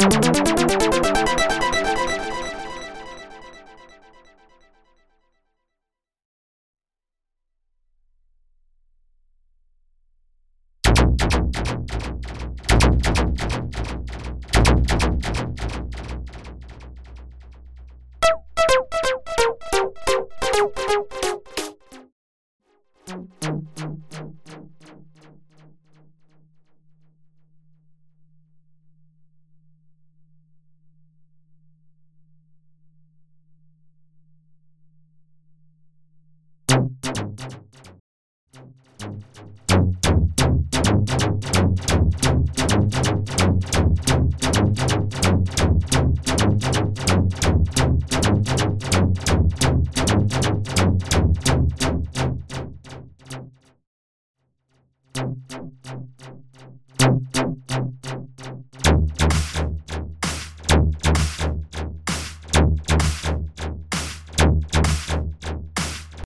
you